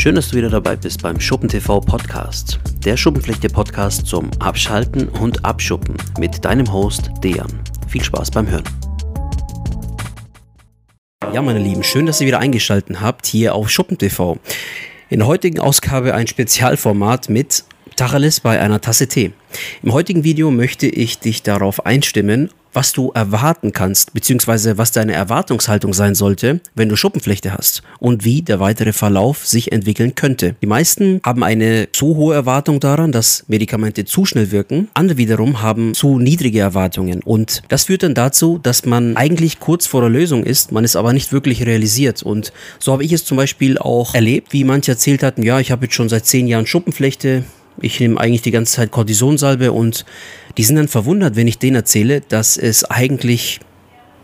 Schön, dass du wieder dabei bist beim Schuppen TV Podcast. Der Schuppenflechte Podcast zum Abschalten und Abschuppen mit deinem Host Dejan. Viel Spaß beim Hören. Ja, meine Lieben, schön, dass ihr wieder eingeschaltet habt hier auf Schuppen TV. In der heutigen Ausgabe ein Spezialformat mit Tacheles bei einer Tasse Tee. Im heutigen Video möchte ich dich darauf einstimmen, was du erwarten kannst, beziehungsweise was deine Erwartungshaltung sein sollte, wenn du Schuppenflechte hast und wie der weitere Verlauf sich entwickeln könnte. Die meisten haben eine zu hohe Erwartung daran, dass Medikamente zu schnell wirken. Andere wiederum haben zu niedrige Erwartungen und das führt dann dazu, dass man eigentlich kurz vor der Lösung ist, man es aber nicht wirklich realisiert und so habe ich es zum Beispiel auch erlebt, wie manche erzählt hatten, ja, ich habe jetzt schon seit zehn Jahren Schuppenflechte, ich nehme eigentlich die ganze Zeit Cortisonsalbe und die sind dann verwundert, wenn ich denen erzähle, dass es eigentlich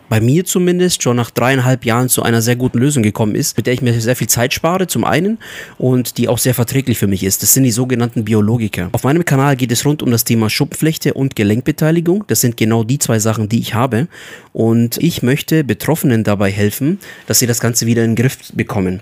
bei mir zumindest schon nach dreieinhalb Jahren zu einer sehr guten Lösung gekommen ist, mit der ich mir sehr viel Zeit spare, zum einen, und die auch sehr verträglich für mich ist. Das sind die sogenannten Biologiker. Auf meinem Kanal geht es rund um das Thema Schuppenflechte und Gelenkbeteiligung. Das sind genau die zwei Sachen, die ich habe. Und ich möchte Betroffenen dabei helfen, dass sie das Ganze wieder in den Griff bekommen.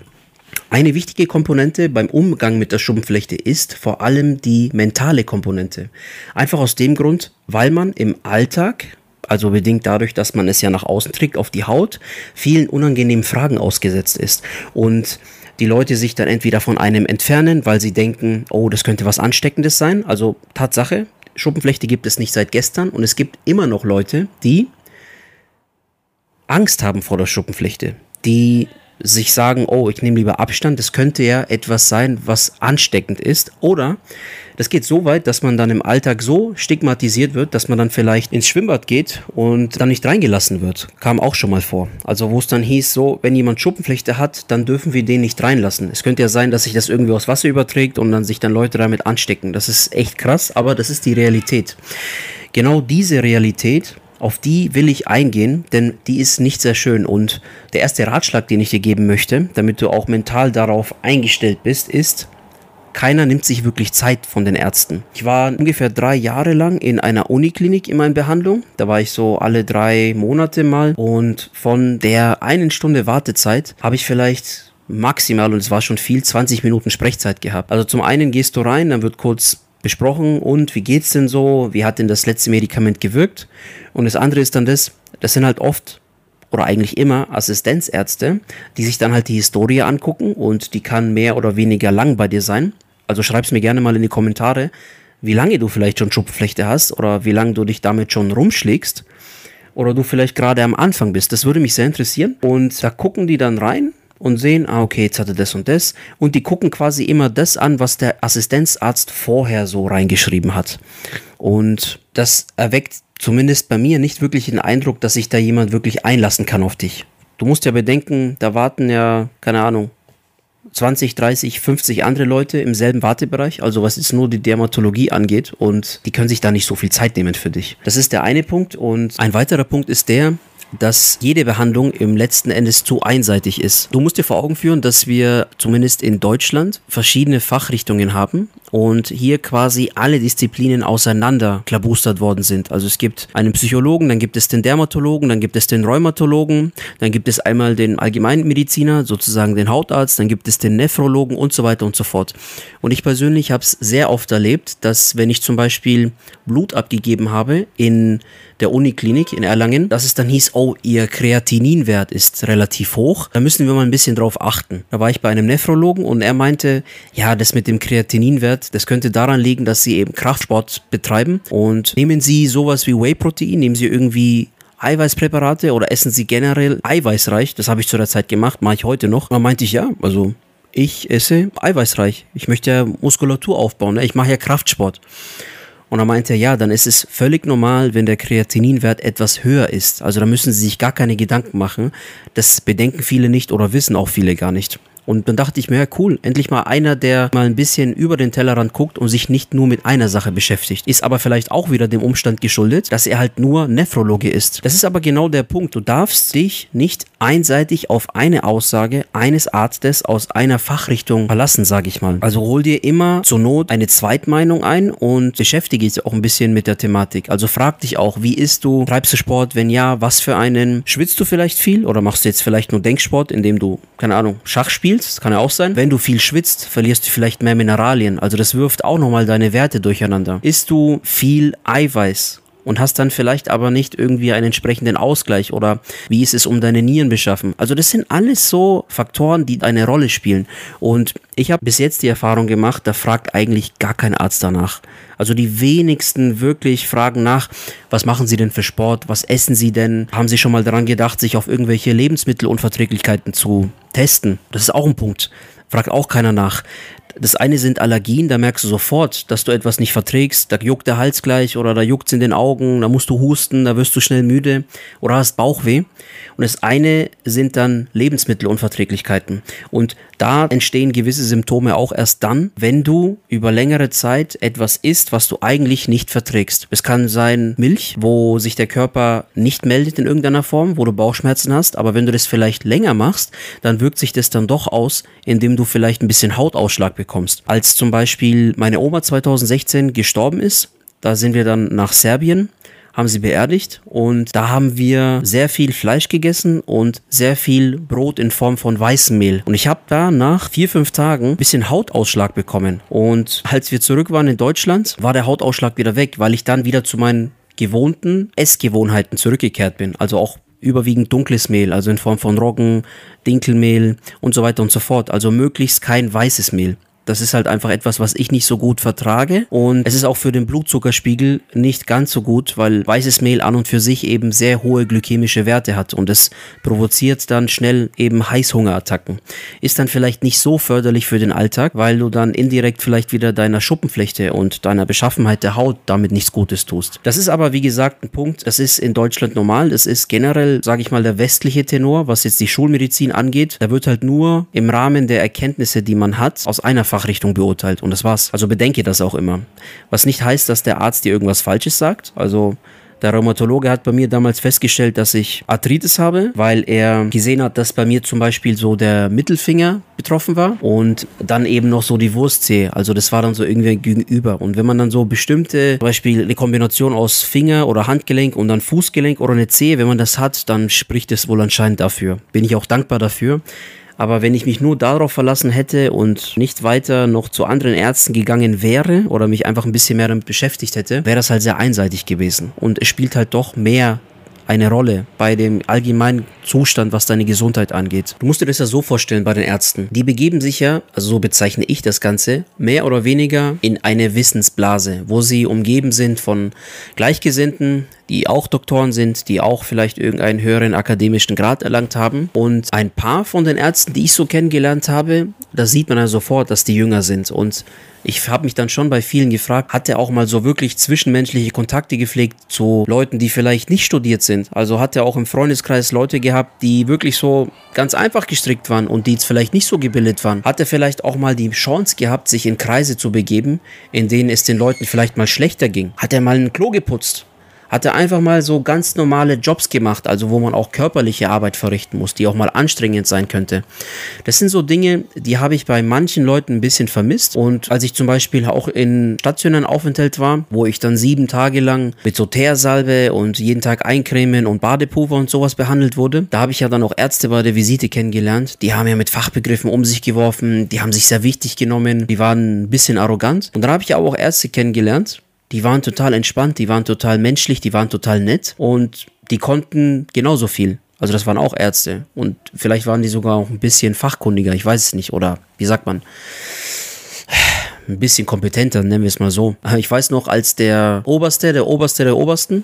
Eine wichtige Komponente beim Umgang mit der Schuppenflechte ist vor allem die mentale Komponente. Einfach aus dem Grund, weil man im Alltag, also bedingt dadurch, dass man es ja nach außen trägt auf die Haut, vielen unangenehmen Fragen ausgesetzt ist. Und die Leute sich dann entweder von einem entfernen, weil sie denken, oh, das könnte was Ansteckendes sein. Also Tatsache, Schuppenflechte gibt es nicht seit gestern und es gibt immer noch Leute, die Angst haben vor der Schuppenflechte, die sich sagen, oh, ich nehme lieber Abstand, das könnte ja etwas sein, was ansteckend ist. Oder das geht so weit, dass man dann im Alltag so stigmatisiert wird, dass man dann vielleicht ins Schwimmbad geht und dann nicht reingelassen wird. Kam auch schon mal vor. Also wo es dann hieß, so, wenn jemand Schuppenflechte hat, dann dürfen wir den nicht reinlassen. Es könnte ja sein, dass sich das irgendwie aus Wasser überträgt und dann sich dann Leute damit anstecken. Das ist echt krass, aber das ist die Realität. Genau diese Realität auf die will ich eingehen, denn die ist nicht sehr schön. Und der erste Ratschlag, den ich dir geben möchte, damit du auch mental darauf eingestellt bist, ist, keiner nimmt sich wirklich Zeit von den Ärzten. Ich war ungefähr drei Jahre lang in einer Uniklinik in meiner Behandlung. Da war ich so alle drei Monate mal. Und von der einen Stunde Wartezeit habe ich vielleicht maximal, und es war schon viel, 20 Minuten Sprechzeit gehabt. Also zum einen gehst du rein, dann wird kurz besprochen und wie geht's denn so, wie hat denn das letzte Medikament gewirkt? Und das andere ist dann das, das sind halt oft oder eigentlich immer Assistenzärzte, die sich dann halt die Historie angucken und die kann mehr oder weniger lang bei dir sein. Also schreib's mir gerne mal in die Kommentare, wie lange du vielleicht schon Schuppenflechte hast oder wie lange du dich damit schon rumschlägst oder du vielleicht gerade am Anfang bist. Das würde mich sehr interessieren. Und da gucken die dann rein und sehen, ah, okay, jetzt hat er das und das. Und die gucken quasi immer das an, was der Assistenzarzt vorher so reingeschrieben hat. Und das erweckt zumindest bei mir nicht wirklich den Eindruck, dass sich da jemand wirklich einlassen kann auf dich. Du musst ja bedenken, da warten ja, keine Ahnung, 20, 30, 50 andere Leute im selben Wartebereich, also was jetzt nur die Dermatologie angeht und die können sich da nicht so viel Zeit nehmen für dich. Das ist der eine Punkt und ein weiterer Punkt ist der, dass jede Behandlung im letzten Endes zu einseitig ist. Du musst dir vor Augen führen, dass wir zumindest in Deutschland verschiedene Fachrichtungen haben und hier quasi alle Disziplinen auseinander klabustert worden sind. Also es gibt einen Psychologen, dann gibt es den Dermatologen, dann gibt es den Rheumatologen, dann gibt es einmal den Allgemeinmediziner, sozusagen den Hautarzt, dann gibt es den Nephrologen und so weiter und so fort. Und ich persönlich habe es sehr oft erlebt, dass wenn ich zum Beispiel Blut abgegeben habe in der Uniklinik in Erlangen, dass es dann hieß, oh, ihr Kreatininwert ist relativ hoch, da müssen wir mal ein bisschen drauf achten. Da war ich bei einem Nephrologen und er meinte, ja, das mit dem Kreatininwert, das könnte daran liegen, dass sie eben Kraftsport betreiben und nehmen sie sowas wie Whey-Protein, nehmen sie irgendwie Eiweißpräparate oder essen sie generell eiweißreich? Das habe ich zu der Zeit gemacht, mache ich heute noch. Da meinte ich ja, also ich esse eiweißreich. Ich möchte ja Muskulatur aufbauen, ne? ich mache ja Kraftsport. Und er meinte, ja, dann ist es völlig normal, wenn der Kreatininwert etwas höher ist. Also da müssen Sie sich gar keine Gedanken machen. Das bedenken viele nicht oder wissen auch viele gar nicht. Und dann dachte ich mir, ja cool, endlich mal einer, der mal ein bisschen über den Tellerrand guckt und sich nicht nur mit einer Sache beschäftigt. Ist aber vielleicht auch wieder dem Umstand geschuldet, dass er halt nur Nephrologe ist. Das ist aber genau der Punkt. Du darfst dich nicht einseitig auf eine Aussage eines Arztes aus einer Fachrichtung verlassen, sage ich mal. Also hol dir immer zur Not eine Zweitmeinung ein und beschäftige dich auch ein bisschen mit der Thematik. Also frag dich auch, wie isst du? Treibst du Sport? Wenn ja, was für einen? Schwitzt du vielleicht viel oder machst du jetzt vielleicht nur Denksport, indem du, keine Ahnung, Schach spielst? Spielst, kann ja auch sein. Wenn du viel schwitzt, verlierst du vielleicht mehr Mineralien. Also das wirft auch nochmal deine Werte durcheinander. Isst du viel Eiweiß, und hast dann vielleicht aber nicht irgendwie einen entsprechenden Ausgleich oder wie ist es um deine Nieren beschaffen. Also das sind alles so Faktoren, die eine Rolle spielen. Und ich habe bis jetzt die Erfahrung gemacht, da fragt eigentlich gar kein Arzt danach. Also die wenigsten wirklich fragen nach, was machen Sie denn für Sport, was essen Sie denn? Haben Sie schon mal daran gedacht, sich auf irgendwelche Lebensmittelunverträglichkeiten zu testen? Das ist auch ein Punkt. Fragt auch keiner nach. Das eine sind Allergien, da merkst du sofort, dass du etwas nicht verträgst. Da juckt der Hals gleich oder da juckt es in den Augen, da musst du husten, da wirst du schnell müde oder hast Bauchweh. Und das eine sind dann Lebensmittelunverträglichkeiten. Und da entstehen gewisse Symptome auch erst dann, wenn du über längere Zeit etwas isst, was du eigentlich nicht verträgst. Es kann sein Milch, wo sich der Körper nicht meldet in irgendeiner Form, wo du Bauchschmerzen hast, aber wenn du das vielleicht länger machst, dann wirkt sich das dann doch aus, indem du vielleicht ein bisschen Hautausschlag bekommst. Als zum Beispiel meine Oma 2016 gestorben ist, da sind wir dann nach Serbien haben sie beerdigt und da haben wir sehr viel Fleisch gegessen und sehr viel Brot in Form von weißem Mehl. Und ich habe da nach vier, fünf Tagen ein bisschen Hautausschlag bekommen. Und als wir zurück waren in Deutschland, war der Hautausschlag wieder weg, weil ich dann wieder zu meinen gewohnten Essgewohnheiten zurückgekehrt bin. Also auch überwiegend dunkles Mehl, also in Form von Roggen, Dinkelmehl und so weiter und so fort. Also möglichst kein weißes Mehl. Das ist halt einfach etwas, was ich nicht so gut vertrage. Und es ist auch für den Blutzuckerspiegel nicht ganz so gut, weil weißes Mehl an und für sich eben sehr hohe glykämische Werte hat. Und es provoziert dann schnell eben Heißhungerattacken. Ist dann vielleicht nicht so förderlich für den Alltag, weil du dann indirekt vielleicht wieder deiner Schuppenflechte und deiner Beschaffenheit der Haut damit nichts Gutes tust. Das ist aber, wie gesagt, ein Punkt. Das ist in Deutschland normal. Das ist generell, sage ich mal, der westliche Tenor, was jetzt die Schulmedizin angeht. Da wird halt nur im Rahmen der Erkenntnisse, die man hat, aus einer Fachrichtung beurteilt und das war's. Also bedenke das auch immer. Was nicht heißt, dass der Arzt dir irgendwas Falsches sagt. Also der Rheumatologe hat bei mir damals festgestellt, dass ich Arthritis habe, weil er gesehen hat, dass bei mir zum Beispiel so der Mittelfinger betroffen war und dann eben noch so die Wurstzehe. Also das war dann so irgendwie gegenüber. Und wenn man dann so bestimmte, zum Beispiel eine Kombination aus Finger oder Handgelenk und dann Fußgelenk oder eine Zehe, wenn man das hat, dann spricht es wohl anscheinend dafür. Bin ich auch dankbar dafür. Aber wenn ich mich nur darauf verlassen hätte und nicht weiter noch zu anderen Ärzten gegangen wäre oder mich einfach ein bisschen mehr damit beschäftigt hätte, wäre das halt sehr einseitig gewesen. Und es spielt halt doch mehr eine Rolle bei dem allgemeinen Zustand, was deine Gesundheit angeht. Du musst dir das ja so vorstellen bei den Ärzten. Die begeben sich ja, also so bezeichne ich das Ganze, mehr oder weniger in eine Wissensblase, wo sie umgeben sind von Gleichgesinnten, die auch Doktoren sind, die auch vielleicht irgendeinen höheren akademischen Grad erlangt haben. Und ein paar von den Ärzten, die ich so kennengelernt habe, da sieht man ja sofort, dass die jünger sind. Und ich habe mich dann schon bei vielen gefragt, hat er auch mal so wirklich zwischenmenschliche Kontakte gepflegt zu Leuten, die vielleicht nicht studiert sind? Also hat er auch im Freundeskreis Leute gehabt, die wirklich so ganz einfach gestrickt waren und die jetzt vielleicht nicht so gebildet waren? Hat er vielleicht auch mal die Chance gehabt, sich in Kreise zu begeben, in denen es den Leuten vielleicht mal schlechter ging? Hat er mal ein Klo geputzt? Hat er einfach mal so ganz normale Jobs gemacht, also wo man auch körperliche Arbeit verrichten muss, die auch mal anstrengend sein könnte. Das sind so Dinge, die habe ich bei manchen Leuten ein bisschen vermisst. Und als ich zum Beispiel auch in stationären Aufenthalt war, wo ich dann sieben Tage lang mit so Teersalbe und jeden Tag Eincremen und Badepulver und sowas behandelt wurde, da habe ich ja dann auch Ärzte bei der Visite kennengelernt. Die haben ja mit Fachbegriffen um sich geworfen, die haben sich sehr wichtig genommen, die waren ein bisschen arrogant. Und dann habe ich ja auch Ärzte kennengelernt, die waren total entspannt, die waren total menschlich, die waren total nett und die konnten genauso viel. Also das waren auch Ärzte und vielleicht waren die sogar auch ein bisschen fachkundiger, ich weiß es nicht. Oder wie sagt man? Ein bisschen kompetenter, nennen wir es mal so. Ich weiß noch, als der Oberste, der Oberste der Obersten,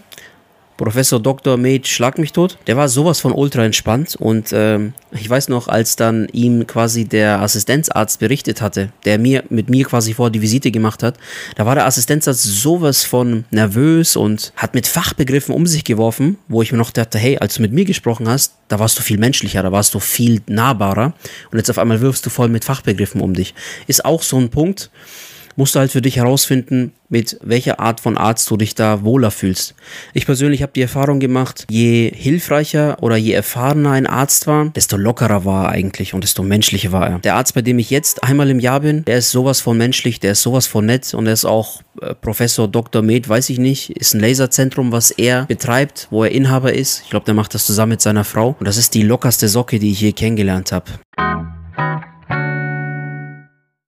Professor Dr. Mate Schlag mich tot. Der war sowas von ultra entspannt und ähm, ich weiß noch, als dann ihm quasi der Assistenzarzt berichtet hatte, der mir mit mir quasi vor die Visite gemacht hat, da war der Assistenzarzt sowas von nervös und hat mit Fachbegriffen um sich geworfen, wo ich mir noch dachte, hey, als du mit mir gesprochen hast, da warst du viel menschlicher, da warst du viel nahbarer und jetzt auf einmal wirfst du voll mit Fachbegriffen um dich. Ist auch so ein Punkt, musst du halt für dich herausfinden, mit welcher Art von Arzt du dich da wohler fühlst. Ich persönlich habe die Erfahrung gemacht, je hilfreicher oder je erfahrener ein Arzt war, desto lockerer war er eigentlich und desto menschlicher war er. Der Arzt, bei dem ich jetzt einmal im Jahr bin, der ist sowas von menschlich, der ist sowas von nett und er ist auch äh, Professor Dr. Med, weiß ich nicht, ist ein Laserzentrum, was er betreibt, wo er Inhaber ist. Ich glaube, der macht das zusammen mit seiner Frau und das ist die lockerste Socke, die ich je kennengelernt habe.